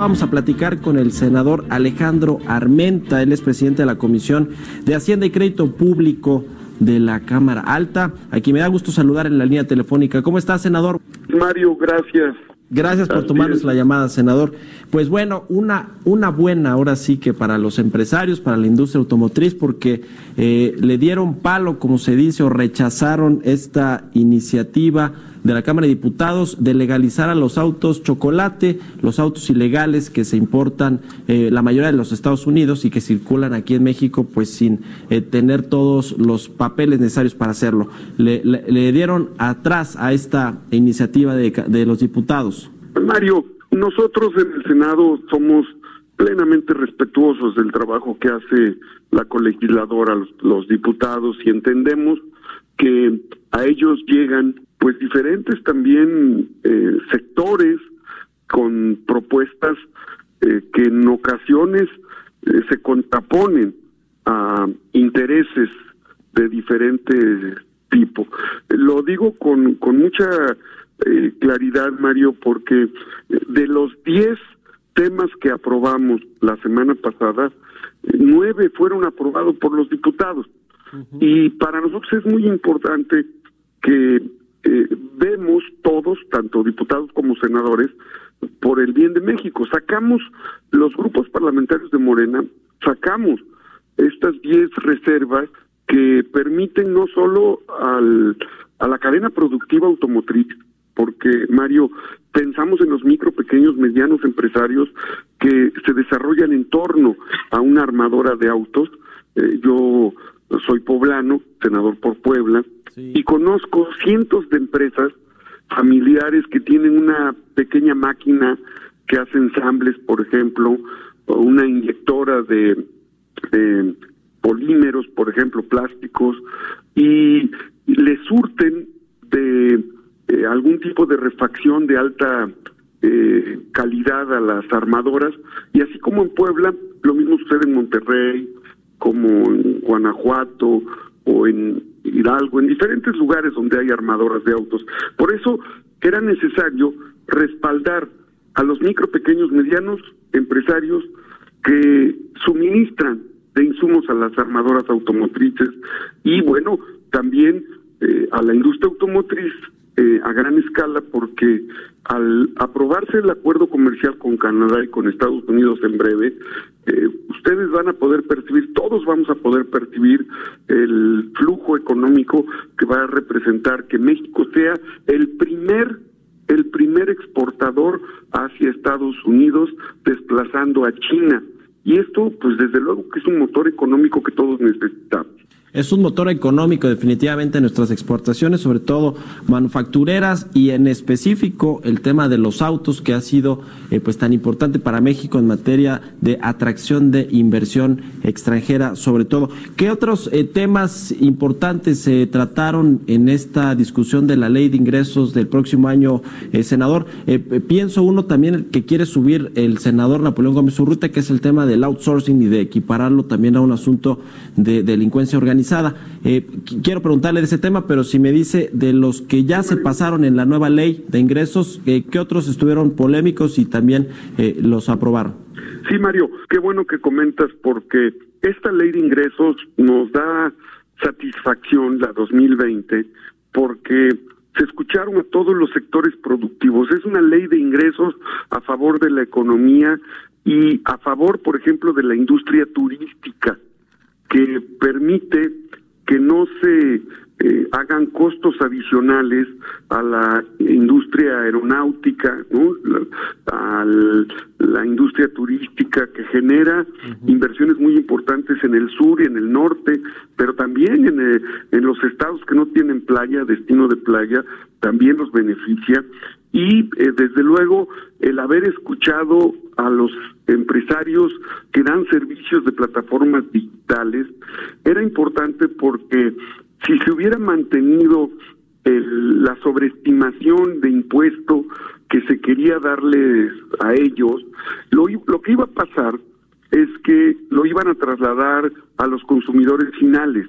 Vamos a platicar con el senador Alejandro Armenta, él es presidente de la Comisión de Hacienda y Crédito Público de la Cámara Alta. Aquí me da gusto saludar en la línea telefónica. ¿Cómo está, senador? Mario, gracias. Gracias por Así tomarnos es. la llamada, senador. Pues bueno, una, una buena ahora sí que para los empresarios, para la industria automotriz, porque eh, le dieron palo, como se dice, o rechazaron esta iniciativa de la Cámara de Diputados de legalizar a los autos chocolate, los autos ilegales que se importan eh, la mayoría de los Estados Unidos y que circulan aquí en México pues sin eh, tener todos los papeles necesarios para hacerlo. Le, dieron atrás a esta iniciativa de, de los diputados. Mario, nosotros en el Senado somos plenamente respetuosos del trabajo que hace la colegisladora, los diputados, y entendemos que a ellos llegan pues diferentes también eh, sectores con propuestas eh, que en ocasiones eh, se contraponen a intereses de diferente tipo. Lo digo con, con mucha eh, claridad, Mario, porque de los 10 temas que aprobamos la semana pasada, nueve fueron aprobados por los diputados. Y para nosotros es muy importante que eh, vemos todos, tanto diputados como senadores, por el bien de México. Sacamos los grupos parlamentarios de Morena, sacamos estas 10 reservas que permiten no solo al, a la cadena productiva automotriz, porque Mario, pensamos en los micro, pequeños, medianos empresarios que se desarrollan en torno a una armadora de autos. Eh, yo soy poblano, senador por Puebla, Sí. y conozco cientos de empresas familiares que tienen una pequeña máquina que hace ensambles, por ejemplo, o una inyectora de, de polímeros, por ejemplo, plásticos, y le surten de eh, algún tipo de refacción de alta eh, calidad a las armadoras, y así como en Puebla, lo mismo sucede en Monterrey, como en Guanajuato o en Hidalgo, en diferentes lugares donde hay armadoras de autos. Por eso era necesario respaldar a los micro, pequeños, medianos empresarios que suministran de insumos a las armadoras automotrices y bueno, también eh, a la industria automotriz eh, a gran escala porque al aprobarse el acuerdo comercial con Canadá y con Estados Unidos en breve, eh, ustedes van a poder percibir, todos vamos a poder percibir el flujo económico que va a representar que México sea el primer el primer exportador hacia Estados Unidos desplazando a China. Y esto, pues desde luego que es un motor económico que todos necesitamos. Es un motor económico definitivamente en nuestras exportaciones, sobre todo manufactureras y en específico el tema de los autos que ha sido eh, pues tan importante para México en materia de atracción de inversión extranjera, sobre todo. ¿Qué otros eh, temas importantes se trataron en esta discusión de la ley de ingresos del próximo año, eh, senador? Eh, pienso uno también que quiere subir el senador Napoleón Gómez Urrutia, que es el tema del outsourcing y de equipararlo también a un asunto de delincuencia organizada. Eh, qu- quiero preguntarle de ese tema, pero si me dice de los que ya se pasaron en la nueva ley de ingresos, eh, ¿qué otros estuvieron polémicos y también eh, los aprobaron? Sí, Mario, qué bueno que comentas porque esta ley de ingresos nos da satisfacción, la 2020, porque se escucharon a todos los sectores productivos. Es una ley de ingresos a favor de la economía y a favor, por ejemplo, de la industria turística, que permite que no se eh, hagan costos adicionales a la industria aeronáutica, ¿no? la, a la industria turística que genera inversiones muy importantes en el sur y en el norte, pero también en, eh, en los estados que no tienen playa, destino de playa, también los beneficia. Y eh, desde luego el haber escuchado a los empresarios que dan servicios de plataformas digitales era importante porque si se hubiera mantenido la sobreestimación de impuesto que se quería darles a ellos, lo, lo que iba a pasar es que lo iban a trasladar a los consumidores finales.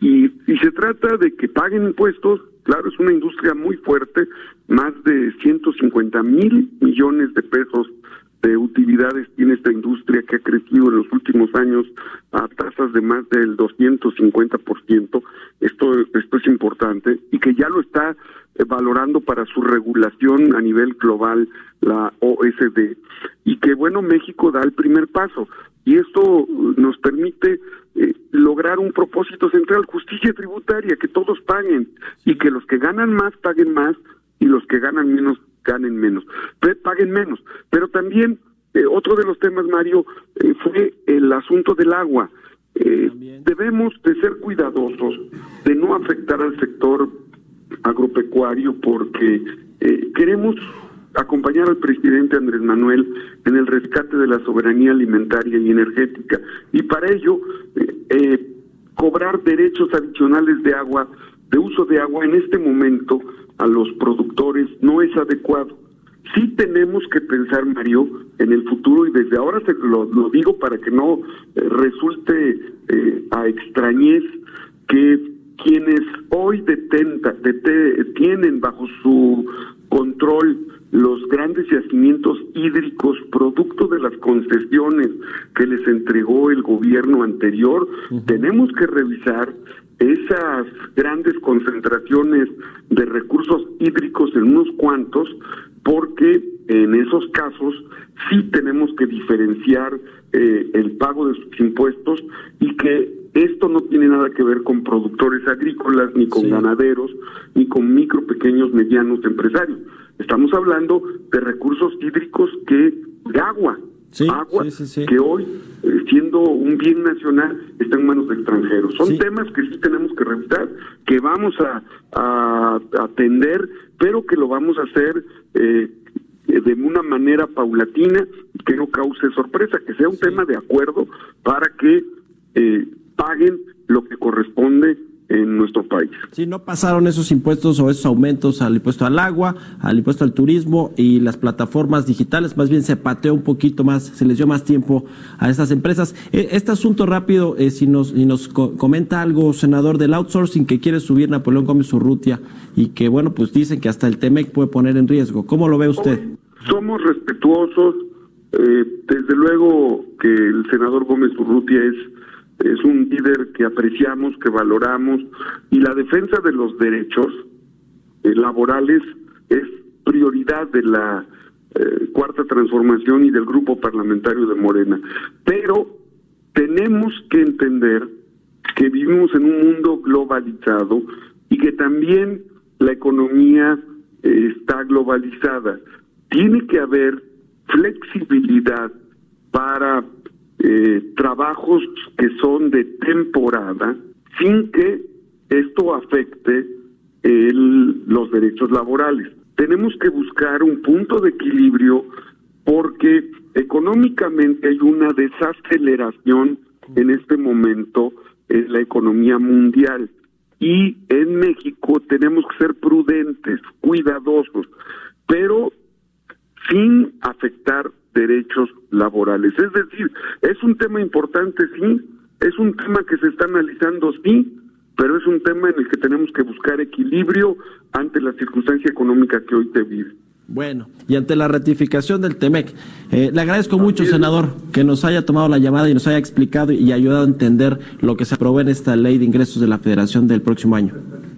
Y, y se trata de que paguen impuestos, claro, es una industria muy fuerte, más de 150 mil millones de pesos de utilidades tiene esta industria que ha crecido en los últimos años a tasas de más del 250%. Esto, esto es importante y que ya lo está eh, valorando para su regulación a nivel global la OSD. Y que bueno, México da el primer paso. Y esto nos permite eh, lograr un propósito central, justicia tributaria, que todos paguen y que los que ganan más paguen más y los que ganan menos ganen menos, paguen menos. Pero también eh, otro de los temas, Mario, eh, fue el asunto del agua. Eh, debemos de ser cuidadosos de no afectar al sector agropecuario porque queremos acompañar al presidente Andrés Manuel en el rescate de la soberanía alimentaria y energética y para ello cobrar derechos adicionales de agua, de uso de agua en este momento a los productores no es adecuado. Sí tenemos que pensar, Mario, en el futuro y desde ahora se lo, digo para que no eh, resulte eh, a extrañez que quienes hoy detenta, tienen bajo su control los grandes yacimientos hídricos producto de las concesiones que les entregó el gobierno anterior, tenemos que revisar esas grandes concentraciones de recursos hídricos en unos cuantos, porque en esos casos sí tenemos que diferenciar eh, el pago de sus impuestos y que esto no tiene nada que ver con productores agrícolas, ni con ganaderos, ni con micro, pequeños, medianos empresarios. Estamos hablando de recursos hídricos que de agua, agua que hoy, eh, siendo un bien nacional, está en manos de extranjeros. Son temas que sí tenemos que revisar, que vamos a, atender, pero que lo vamos a hacer eh, de una manera paulatina que no cause sorpresa, que sea un tema de acuerdo para que eh, paguen lo que corresponde en nuestro país. Sí, no pasaron esos impuestos o esos aumentos al impuesto al agua, al impuesto al turismo y las plataformas digitales, más bien se pateó un poquito más, se les dio más tiempo a estas empresas. E, este asunto rápido, eh, si nos, nos comenta algo, senador, del outsourcing que quiere subir Napoleón Gómez Urrutia y que, bueno, pues dicen que hasta el TEMEC puede poner en riesgo. ¿Cómo lo ve usted? Somos respetuosos, eh, desde luego que el senador Gómez Urrutia es es un líder que apreciamos, que valoramos, y la defensa de los derechos eh, laborales es prioridad de la eh, cuarta transformación y del grupo parlamentario de Morena. Pero tenemos que entender que vivimos en un mundo globalizado y que también la economía eh, está globalizada. Tiene que haber flexibilidad para eh, trabajos que son de temporada sin que esto afecte el, los derechos laborales. Tenemos que buscar un punto de equilibrio porque económicamente hay una desaceleración en este momento en la economía mundial y en México tenemos que ser prudentes, cuidadosos, pero sin afectar derechos laborales. Es decir, es un tema importante, sí, es un tema que se está analizando, sí, pero es un tema en el que tenemos que buscar equilibrio ante la circunstancia económica que hoy te vive. Bueno, y ante la ratificación del TEMEC, eh, le agradezco mucho, senador, que nos haya tomado la llamada y nos haya explicado y ayudado a entender lo que se aprobó en esta ley de ingresos de la Federación del próximo año.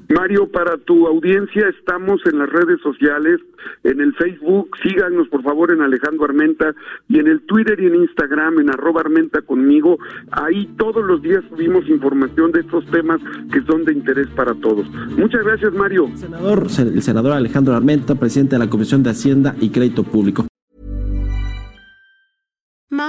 Mario, para tu audiencia estamos en las redes sociales, en el Facebook, síganos por favor en Alejandro Armenta y en el Twitter y en Instagram en arroba Armenta conmigo. Ahí todos los días subimos información de estos temas que son de interés para todos. Muchas gracias Mario. Senador, el senador Alejandro Armenta, presidente de la Comisión de Hacienda y Crédito Público.